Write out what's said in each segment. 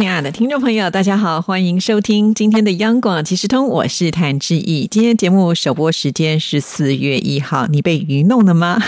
亲爱的听众朋友，大家好，欢迎收听今天的央广即时通，我是谭志毅。今天节目首播时间是四月一号，你被愚弄了吗？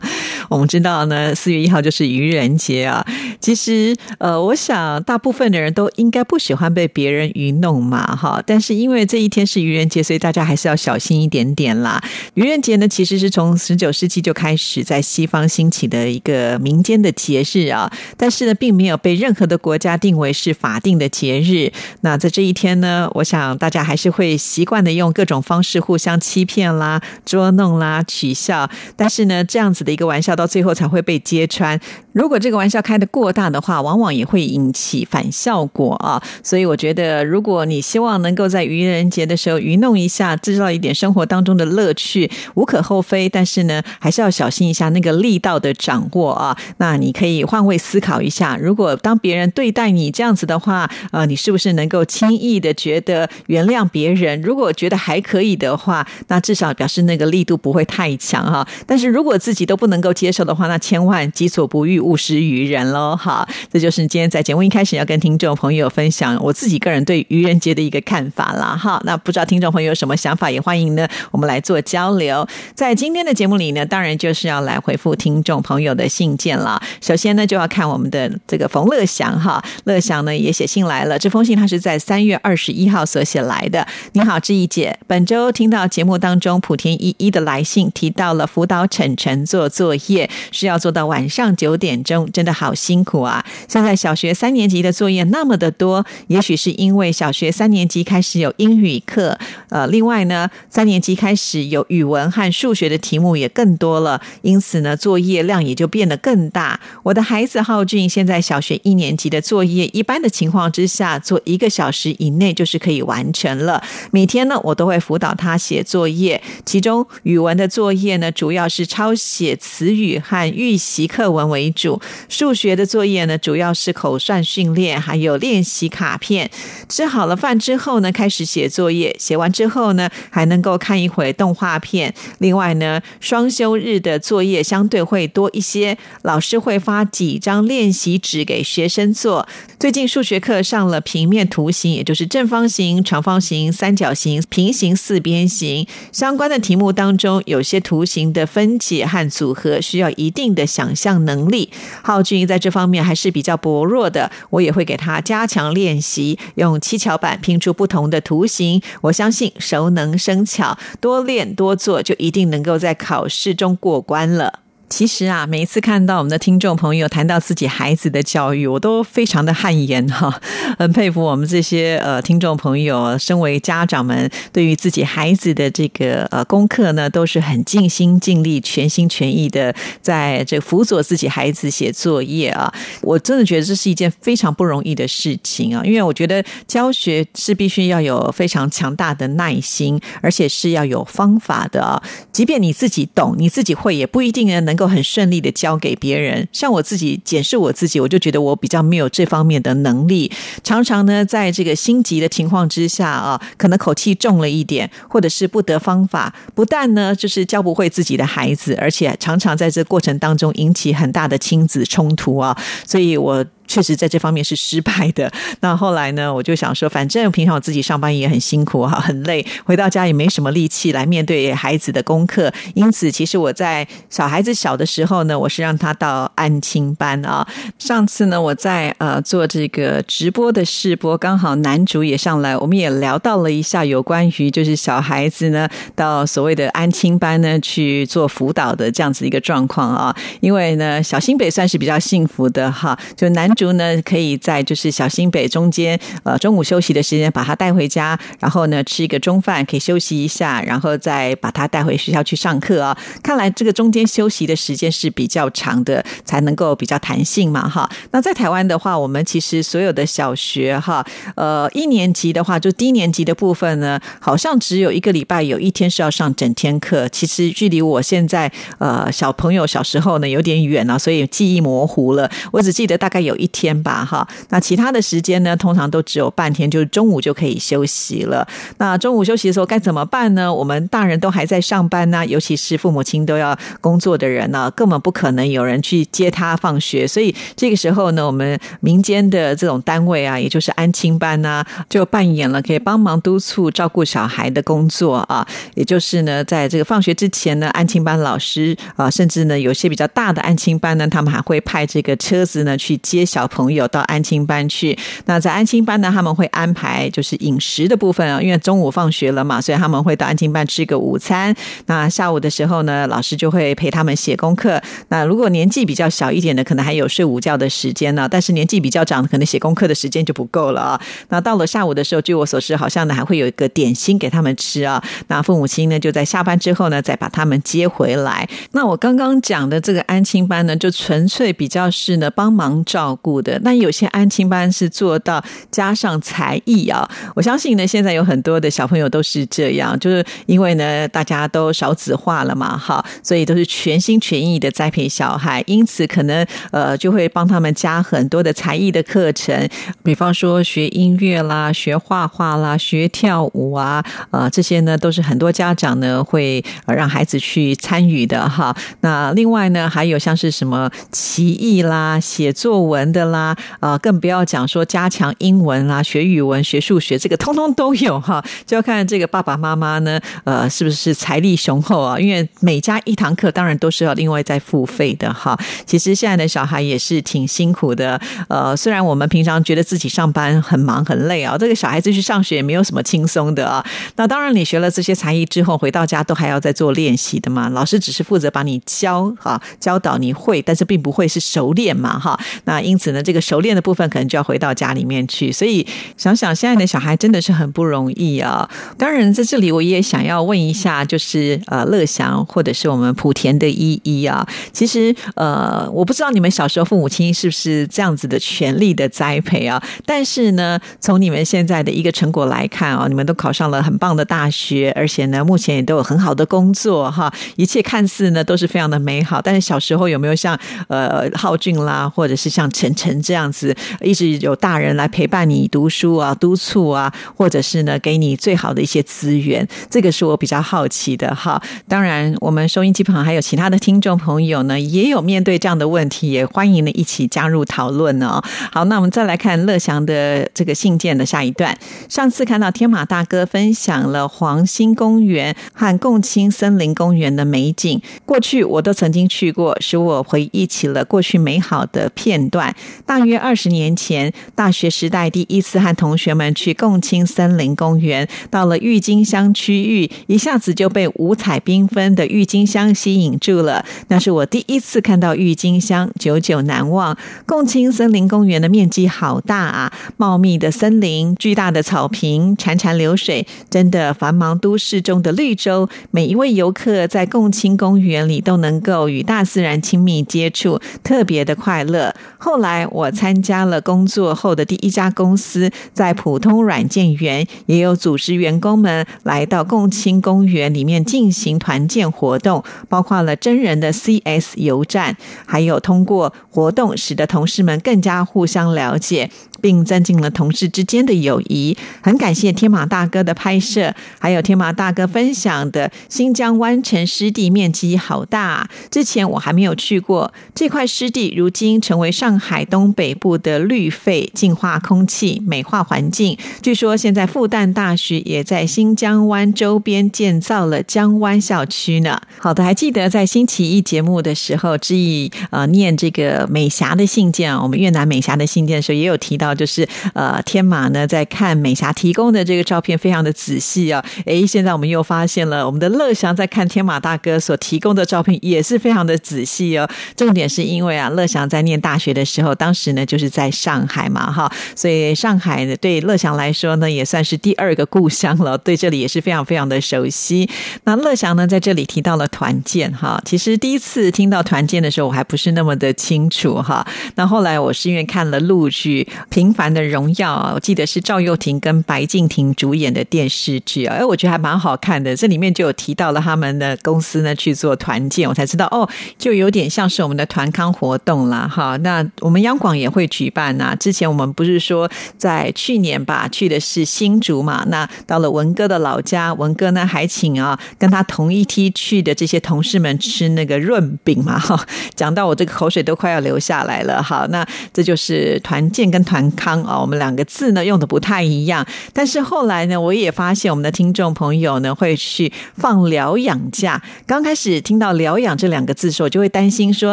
我们知道呢，四月一号就是愚人节啊。其实，呃，我想大部分的人都应该不喜欢被别人愚弄嘛，哈。但是因为这一天是愚人节，所以大家还是要小心一点点啦。愚人节呢，其实是从十九世纪就开始在西方兴起的一个民间的节日啊，但是呢，并没有被任何的国家定为是法定的节日。那在这一天呢，我想大家还是会习惯的用各种方式互相欺骗啦、捉弄啦、取笑。但是呢，这样子的一个玩笑到最后才会被揭穿。如果这个玩笑开得过大的话，往往也会引起反效果啊。所以我觉得，如果你希望能够在愚人节的时候愚弄一下，制造一点生活当中的乐趣，无可厚非。但是呢，还是要小心一下那个力道的掌握啊。那你可以换位思考一下，如果当别人对待你这样子的话，呃，你是不是能够轻易的觉得原谅别人？如果觉得还可以的话，那至少表示那个力度不会太强哈。但是如果自己都不能够接受的话，那千万己所不欲，勿施于人喽。哈，这就是今天在节目一开始要跟听众朋友分享我自己个人对愚人节的一个看法啦。哈，那不知道听众朋友有什么想法，也欢迎呢，我们来做交流。在今天的节目里呢，当然就是要来回复听众朋友的信件了。首先呢，就要看我们的这个冯乐祥哈，乐祥呢也写信来了。这封信他是在三月二十一号所写来的。你好，志毅姐，本周听到节目当中莆田一一的来信，提到了辅导晨晨做作业是要做到晚上九点眼中，真的好辛苦啊！现在小学三年级的作业那么的多，也许是因为小学三年级开始有英语课，呃，另外呢，三年级开始有语文和数学的题目也更多了，因此呢，作业量也就变得更大。我的孩子浩俊现在小学一年级的作业，一般的情况之下，做一个小时以内就是可以完成了。每天呢，我都会辅导他写作业，其中语文的作业呢，主要是抄写词语和预习课文为主；数学的作业呢，主要是口算训练，还有练习卡片。吃好了饭之后呢，开始写作业，写完之后呢，还能够看一会动画片。另外呢，双休日的作业相对会多一些，老师会发几张练习纸给学生做。最近数学课上了平面图形，也就是正方形、长方形、三角形、平行四边形相关的题目当中，有些图形的分解和组合需要一定的想象能力。浩俊在这方面还是比较薄弱的，我也会给他加强练习，用七巧板拼出不同的图形。我相信熟能生巧，多练多做，就一定能够在考试中过关了。其实啊，每一次看到我们的听众朋友谈到自己孩子的教育，我都非常的汗颜哈，很佩服我们这些呃听众朋友，身为家长们，对于自己孩子的这个呃功课呢，都是很尽心尽力、全心全意的在这辅佐自己孩子写作业啊。我真的觉得这是一件非常不容易的事情啊，因为我觉得教学是必须要有非常强大的耐心，而且是要有方法的啊。即便你自己懂，你自己会，也不一定能够。都很顺利的交给别人，像我自己检视我自己，我就觉得我比较没有这方面的能力。常常呢，在这个心急的情况之下啊，可能口气重了一点，或者是不得方法，不但呢就是教不会自己的孩子，而且常常在这过程当中引起很大的亲子冲突啊。所以我。确实在这方面是失败的。那后来呢，我就想说，反正平常我自己上班也很辛苦哈，很累，回到家也没什么力气来面对孩子的功课。因此，其实我在小孩子小的时候呢，我是让他到安亲班啊。上次呢，我在呃做这个直播的试播，刚好男主也上来，我们也聊到了一下有关于就是小孩子呢到所谓的安亲班呢去做辅导的这样子一个状况啊。因为呢，小新北算是比较幸福的哈，就男主。竹呢可以在就是小新北中间呃中午休息的时间把他带回家，然后呢吃一个中饭，可以休息一下，然后再把他带回学校去上课啊。看来这个中间休息的时间是比较长的，才能够比较弹性嘛哈。那在台湾的话，我们其实所有的小学哈，呃一年级的话，就低年级的部分呢，好像只有一个礼拜有一天是要上整天课。其实距离我现在呃小朋友小时候呢有点远了，所以记忆模糊了。我只记得大概有一天吧哈。那其他的时间呢，通常都只有半天，就是中午就可以休息了。那中午休息的时候该怎么办呢？我们大人都还在上班呢，尤其是父母亲都要工作的人呢，根本不可能有人去接他放学。所以这个时候呢，我们民间的这种单位啊，也就是安亲班呢，就扮演了可以帮忙督促照顾小孩的工作啊。也就是呢，在这个放学之前呢，安亲班老师啊，甚至呢，有些比较大的安亲班呢，他们还会派这个车子呢去接小朋友到安亲班去。那在安亲班呢，他们会安排就是饮食的部分啊，因为中午放学了嘛，所以他们会到安亲班吃个午餐。那下午的时候呢，老师就会陪他们写功课。那如果年纪比较小一点的，可能还有睡午觉的时间呢。但是年纪比较长，可能写功课的时间就不够了啊。那到了下午的时候，据我所知，好像呢还会有一个点心给他们吃啊。那父母亲呢就在下班之后呢，再把他们接回来。那我刚刚讲的这个安亲班呢，就纯粹比较是呢帮忙照顾的。那有些安亲班是做到加上才艺啊。我相信呢，现在有很多的小朋友都是这样，就是因为呢大家都少子化了嘛，哈，所以都是全心全意的栽培小孩，因此可能呃就会帮他们加很多的才艺的课程，比方说学音乐啦、学画画啦、学跳舞啊，呃这些呢都是很多家长呢会让孩子去参与的哈。那另外呢还有像是什么棋艺啦、写作文的啦，啊更不要讲说加强英文啦、学语文、学数学，这个通通都有哈。就要看这个爸爸妈妈呢，呃是不是财力雄厚啊？因为每家一堂课当然都是要另外再付费的哈。其实现在的小孩也是挺辛苦的，呃，虽然我们平常觉得自己上班很忙很累啊，这个小孩子去上学也没有什么轻松的啊。那当然，你学了这些才艺之后，回到家都还要再做练习的嘛。老师只是负责把你教啊，教导你会，但是并不会是熟练嘛哈。那因呢，这个熟练的部分可能就要回到家里面去。所以想想现在的小孩真的是很不容易啊。当然，在这里我也想要问一下，就是呃，乐祥或者是我们莆田的依依啊，其实呃，我不知道你们小时候父母亲是不是这样子的全力的栽培啊。但是呢，从你们现在的一个成果来看啊，你们都考上了很棒的大学，而且呢，目前也都有很好的工作哈，一切看似呢都是非常的美好。但是小时候有没有像呃浩俊啦，或者是像陈成这样子，一直有大人来陪伴你读书啊、督促啊，或者是呢给你最好的一些资源？这个是我比较好奇的哈。当然，我们收音机旁还有其他的听众朋友呢，也有面对这样的问题，也欢迎呢一起加入讨论哦。好，那我们再来看乐祥的这个信件的下一段。上次看到天马大哥分享了黄兴公园和共青森林公园的美景，过去我都曾经去过，使我回忆起了过去美好的片段。大约二十年前，大学时代第一次和同学们去共青森林公园，到了郁金香区域，一下子就被五彩缤纷的郁金香吸引住了。那是我第一次看到郁金香，久久难忘。共青森林公园的面积好大啊，茂密的森林，巨大的草坪，潺潺流水，真的繁忙都市中的绿洲。每一位游客在共青公园里都能够与大自然亲密接触，特别的快乐。后来我参加了工作后的第一家公司，在普通软件园，也有组织员工们来到共青公园里面进行团建活动，包括了真人的 CS 游站，还有通过活动使得同事们更加互相了解。并增进了同事之间的友谊。很感谢天马大哥的拍摄，还有天马大哥分享的新疆湾城湿地面积好大，之前我还没有去过这块湿地，如今成为上海东北部的绿肺，净化空气，美化环境。据说现在复旦大学也在新疆湾周边建造了江湾校区呢。好的，还记得在星期一节目的时候，志毅呃念这个美霞的信件啊，我们越南美霞的信件的时候，也有提到。就是呃，天马呢在看美霞提供的这个照片，非常的仔细啊。诶，现在我们又发现了我们的乐祥在看天马大哥所提供的照片，也是非常的仔细哦。重点是因为啊，乐祥在念大学的时候，当时呢就是在上海嘛，哈，所以上海呢对乐祥来说呢也算是第二个故乡了，对这里也是非常非常的熟悉。那乐祥呢在这里提到了团建，哈，其实第一次听到团建的时候，我还不是那么的清楚，哈。那后来我是因为看了陆剧《平凡的荣耀》，我记得是赵又廷跟白敬亭主演的电视剧啊，哎，我觉得还蛮好看的。这里面就有提到了他们的公司呢去做团建，我才知道哦，就有点像是我们的团康活动啦。哈。那我们央广也会举办呐。之前我们不是说在去年吧，去的是新竹嘛，那到了文哥的老家，文哥呢还请啊跟他同一梯去的这些同事们吃那个润饼嘛。哈，讲到我这个口水都快要流下来了。好，那这就是团建跟团康啊，我们两个字呢用的不太一样。但是后来呢，我也发现我们的听众朋友呢会去放疗养假。刚开始听到疗养这两个字的时候，就会担心说，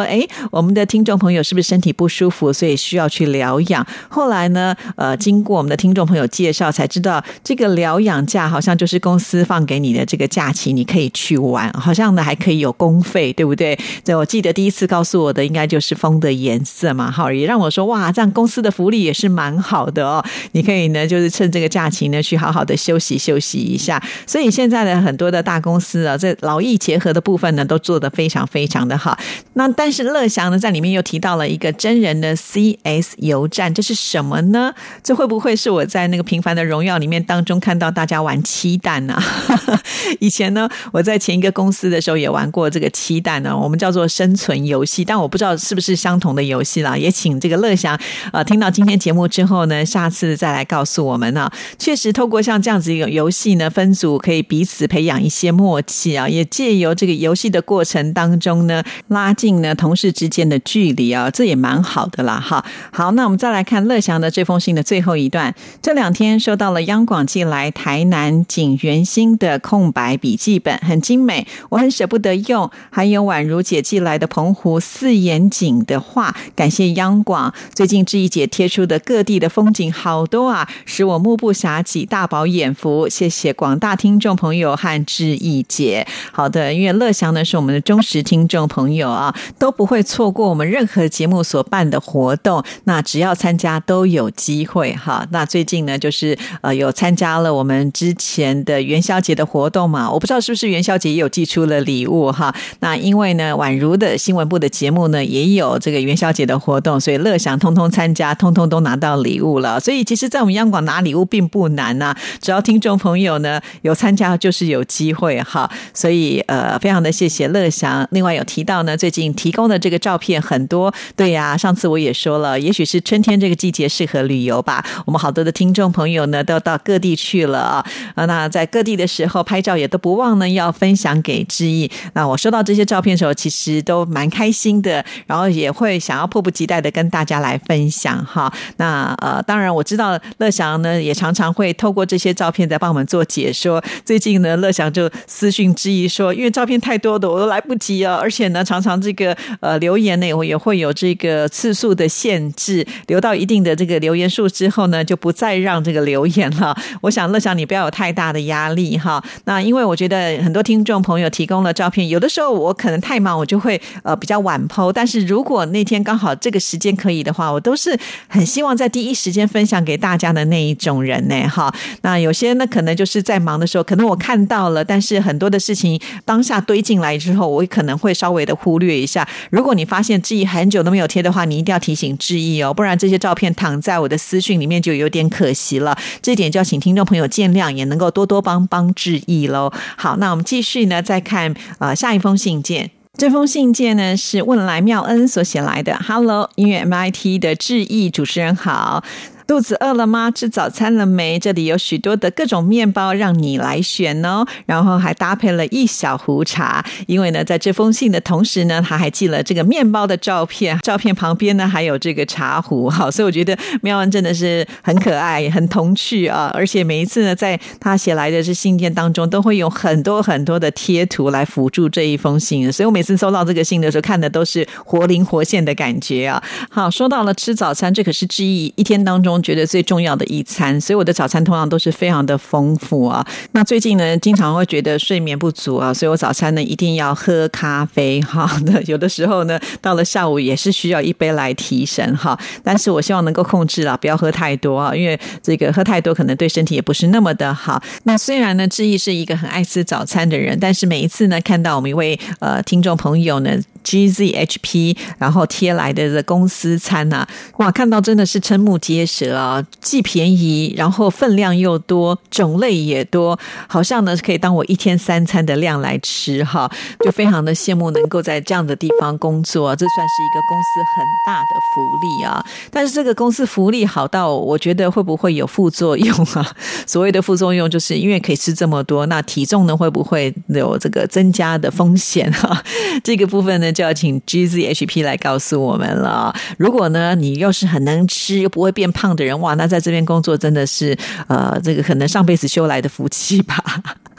哎，我们的听众朋友是不是身体不舒服，所以需要去疗养？后来呢，呃，经过我们的听众朋友介绍，才知道这个疗养假好像就是公司放给你的这个假期，你可以去玩，好像呢还可以有公费，对不对？这我记得第一次告诉我的应该就是风的颜色嘛，好，也让我说哇，这样公司的福利也是是蛮好的哦。你可以呢，就是趁这个假期呢，去好好的休息休息一下。所以现在的很多的大公司啊，这劳逸结合的部分呢，都做得非常非常的好。那但是乐祥呢，在里面又提到了一个真人的 CS 油站，这是什么呢？这会不会是我在那个《平凡的荣耀》里面当中看到大家玩七蛋呢？以前呢，我在前一个公司的时候也玩过这个七蛋呢，我们叫做生存游戏，但我不知道是不是相同的游戏啦。也请这个乐祥呃，听到今天节节目之后呢，下次再来告诉我们呢。确实，透过像这样子一个游戏呢，分组可以彼此培养一些默契啊，也借由这个游戏的过程当中呢，拉近呢同事之间的距离啊，这也蛮好的啦。哈，好，那我们再来看乐祥的这封信的最后一段。这两天收到了央广寄来台南景元星的空白笔记本，很精美，我很舍不得用。还有宛如姐寄来的澎湖四眼景的画，感谢央广。最近志毅姐贴出的各地的风景好多啊，使我目不暇给，大饱眼福。谢谢广大听众朋友和志毅姐。好的，因为乐祥呢是我们的忠实听众朋友啊，都不会错过我们任何节目所办的活动。那只要参加都有机会哈。那最近呢，就是呃有参加了我们之前的元宵节的活动嘛，我不知道是不是元宵节也有寄出了礼物哈。那因为呢，宛如的新闻部的节目呢也有这个元宵节的活动，所以乐祥通通参加，通通都拿拿到礼物了。所以其实，在我们央广拿礼物并不难呐，只要听众朋友呢有参加，就是有机会哈。所以呃，非常的谢谢乐祥。另外有提到呢，最近提供的这个照片很多，对呀，上次我也说了，也许是春天这个季节适合旅游吧。我们好多的听众朋友呢都到各地去了啊，那在各地的时候拍照也都不忘呢要分享给志毅。那我收到这些照片的时候，其实都蛮开心的，然后也会想要迫不及待的跟大家来分享哈。那呃，当然我知道乐祥呢也常常会透过这些照片在帮我们做解说。最近呢，乐祥就私讯之一说，因为照片太多的我都来不及啊，而且呢，常常这个呃留言呢我也会有这个次数的限制，留到一定的这个留言数之后呢，就不再让这个留言了。我想乐祥你不要有太大的压力哈。那因为我觉得很多听众朋友提供了照片，有的时候我可能太忙，我就会呃比较晚剖。但是如果那天刚好这个时间可以的话，我都是很希望放在第一时间分享给大家的那一种人呢。哈，那有些呢可能就是在忙的时候，可能我看到了，但是很多的事情当下堆进来之后，我可能会稍微的忽略一下。如果你发现志毅很久都没有贴的话，你一定要提醒志毅哦，不然这些照片躺在我的私讯里面就有点可惜了。这点就要请听众朋友见谅，也能够多多帮帮志毅喽。好，那我们继续呢，再看啊下一封信件。这封信件呢是问来妙恩所写来的。Hello，音乐 MIT 的致意主持人好。肚子饿了吗？吃早餐了没？这里有许多的各种面包让你来选哦，然后还搭配了一小壶茶。因为呢，在这封信的同时呢，他还寄了这个面包的照片，照片旁边呢还有这个茶壶。好，所以我觉得妙恩真的是很可爱、很童趣啊！而且每一次呢，在他写来的这信件当中，都会有很多很多的贴图来辅助这一封信。所以我每次收到这个信的时候，看的都是活灵活现的感觉啊！好，说到了吃早餐，这可是之一一天当中。中觉得最重要的一餐，所以我的早餐通常都是非常的丰富啊。那最近呢，经常会觉得睡眠不足啊，所以我早餐呢一定要喝咖啡哈。那 有的时候呢，到了下午也是需要一杯来提神哈。但是我希望能够控制啊，不要喝太多啊，因为这个喝太多可能对身体也不是那么的好。那虽然呢，志毅是一个很爱吃早餐的人，但是每一次呢，看到我们一位呃听众朋友呢。GZHP，然后贴来的这公司餐呐，哇，看到真的是瞠目结舌啊！既便宜，然后分量又多，种类也多，好像呢可以当我一天三餐的量来吃哈，就非常的羡慕能够在这样的地方工作，这算是一个公司很大的福利啊！但是这个公司福利好到，我觉得会不会有副作用啊？所谓的副作用，就是因为可以吃这么多，那体重呢会不会有这个增加的风险哈？这个部分呢？就要请 GZHP 来告诉我们了。如果呢，你又是很能吃又不会变胖的人，哇，那在这边工作真的是呃，这个可能上辈子修来的福气吧。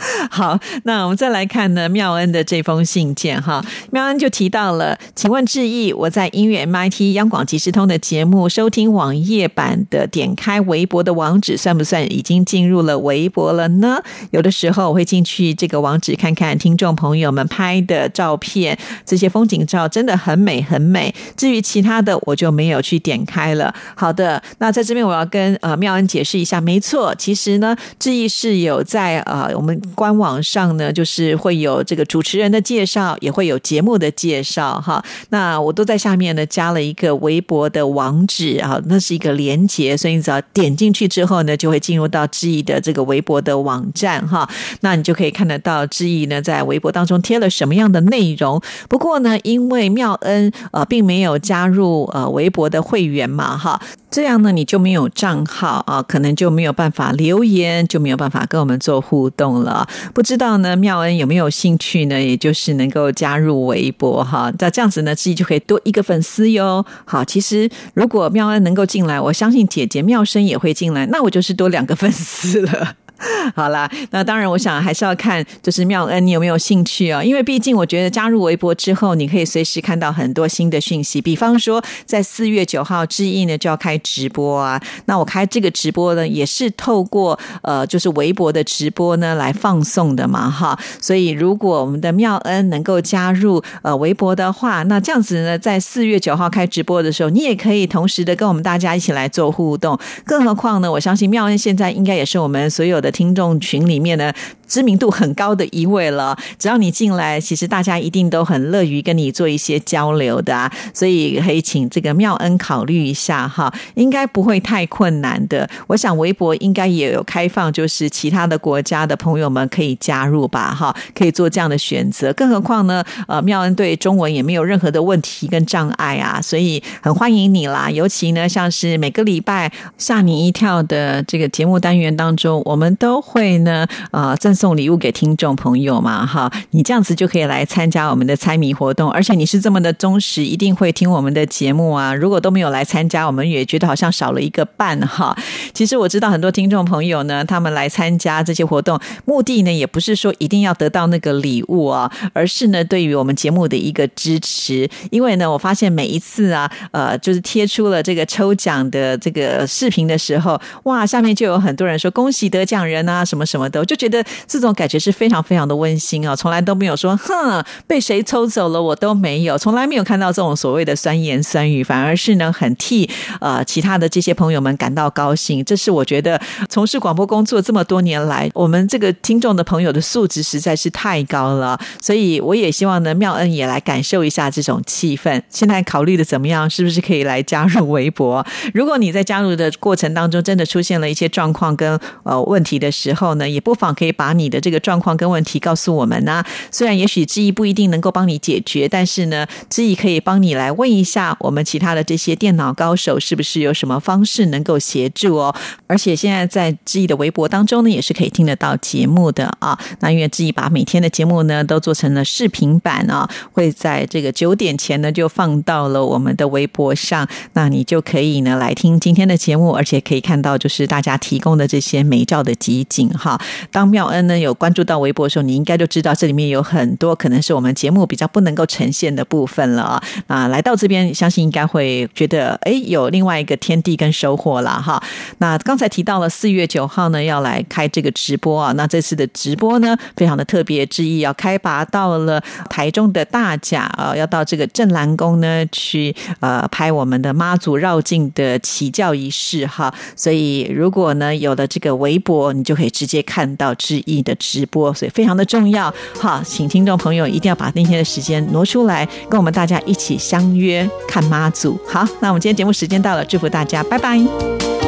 好，那我们再来看呢，妙恩的这封信件哈。妙恩就提到了，请问志毅，我在音乐 MIT 央广即时通的节目收听网页版的，点开微博的网址，算不算已经进入了微博了呢？有的时候我会进去这个网址看看听众朋友们拍的照片，这些风。景照真的很美很美，至于其他的我就没有去点开了。好的，那在这边我要跟呃妙恩解释一下，没错，其实呢，志毅是有在呃我们官网上呢，就是会有这个主持人的介绍，也会有节目的介绍哈。那我都在下面呢加了一个微博的网址啊，那是一个连接，所以你只要点进去之后呢，就会进入到志毅的这个微博的网站哈。那你就可以看得到志毅呢在微博当中贴了什么样的内容。不过呢。因为妙恩呃并没有加入呃微博的会员嘛哈，这样呢你就没有账号啊，可能就没有办法留言，就没有办法跟我们做互动了。不知道呢妙恩有没有兴趣呢？也就是能够加入微博哈，那这样子呢自己就可以多一个粉丝哟。好，其实如果妙恩能够进来，我相信姐姐妙生也会进来，那我就是多两个粉丝了。好啦，那当然，我想还是要看，就是妙恩你有没有兴趣啊？因为毕竟我觉得加入微博之后，你可以随时看到很多新的讯息。比方说，在四月九号之一呢就要开直播啊，那我开这个直播呢，也是透过呃，就是微博的直播呢来放送的嘛，哈。所以如果我们的妙恩能够加入呃微博的话，那这样子呢，在四月九号开直播的时候，你也可以同时的跟我们大家一起来做互动。更何况呢，我相信妙恩现在应该也是我们所有的。听众群里面呢，知名度很高的一位了。只要你进来，其实大家一定都很乐于跟你做一些交流的啊。所以可以请这个妙恩考虑一下哈，应该不会太困难的。我想微博应该也有开放，就是其他的国家的朋友们可以加入吧哈，可以做这样的选择。更何况呢，呃，妙恩对中文也没有任何的问题跟障碍啊，所以很欢迎你啦。尤其呢，像是每个礼拜吓你一跳的这个节目单元当中，我们。都会呢，呃，赠送礼物给听众朋友嘛，哈，你这样子就可以来参加我们的猜谜活动，而且你是这么的忠实，一定会听我们的节目啊。如果都没有来参加，我们也觉得好像少了一个伴哈。其实我知道很多听众朋友呢，他们来参加这些活动，目的呢也不是说一定要得到那个礼物啊，而是呢对于我们节目的一个支持。因为呢，我发现每一次啊，呃，就是贴出了这个抽奖的这个视频的时候，哇，下面就有很多人说恭喜得奖。人啊，什么什么的，我就觉得这种感觉是非常非常的温馨啊！从来都没有说哼被谁抽走了，我都没有，从来没有看到这种所谓的酸言酸语，反而是呢很替呃其他的这些朋友们感到高兴。这是我觉得从事广播工作这么多年来，我们这个听众的朋友的素质实在是太高了，所以我也希望呢妙恩也来感受一下这种气氛。现在考虑的怎么样？是不是可以来加入微博？如果你在加入的过程当中真的出现了一些状况跟呃问题。的时候呢，也不妨可以把你你的这个状况跟问题告诉我们呢。虽然也许知意不一定能够帮你解决，但是呢，知意可以帮你来问一下我们其他的这些电脑高手，是不是有什么方式能够协助哦？而且现在在志毅的微博当中呢，也是可以听得到节目的啊。那因为志毅把每天的节目呢都做成了视频版啊，会在这个九点前呢就放到了我们的微博上，那你就可以呢来听今天的节目，而且可以看到就是大家提供的这些美照的集锦哈。当妙恩呢有关注到微博的时候，你应该就知道这里面有很多可能是我们节目比较不能够呈现的部分了啊。啊，来到这边，相信应该会觉得哎有另外一个天地跟收获了哈。那刚才提到了四月九号呢要来开这个直播啊，那这次的直播呢非常的特别，之一要开拔到了台中的大甲啊，要到这个镇澜宫呢去呃拍我们的妈祖绕境的起教仪式哈。所以如果呢有了这个微博，你就可以直接看到志你的直播，所以非常的重要好。请听众朋友一定要把那天的时间挪出来，跟我们大家一起相约看妈祖。好，那我们今天节目时间到了，祝福大家，拜拜。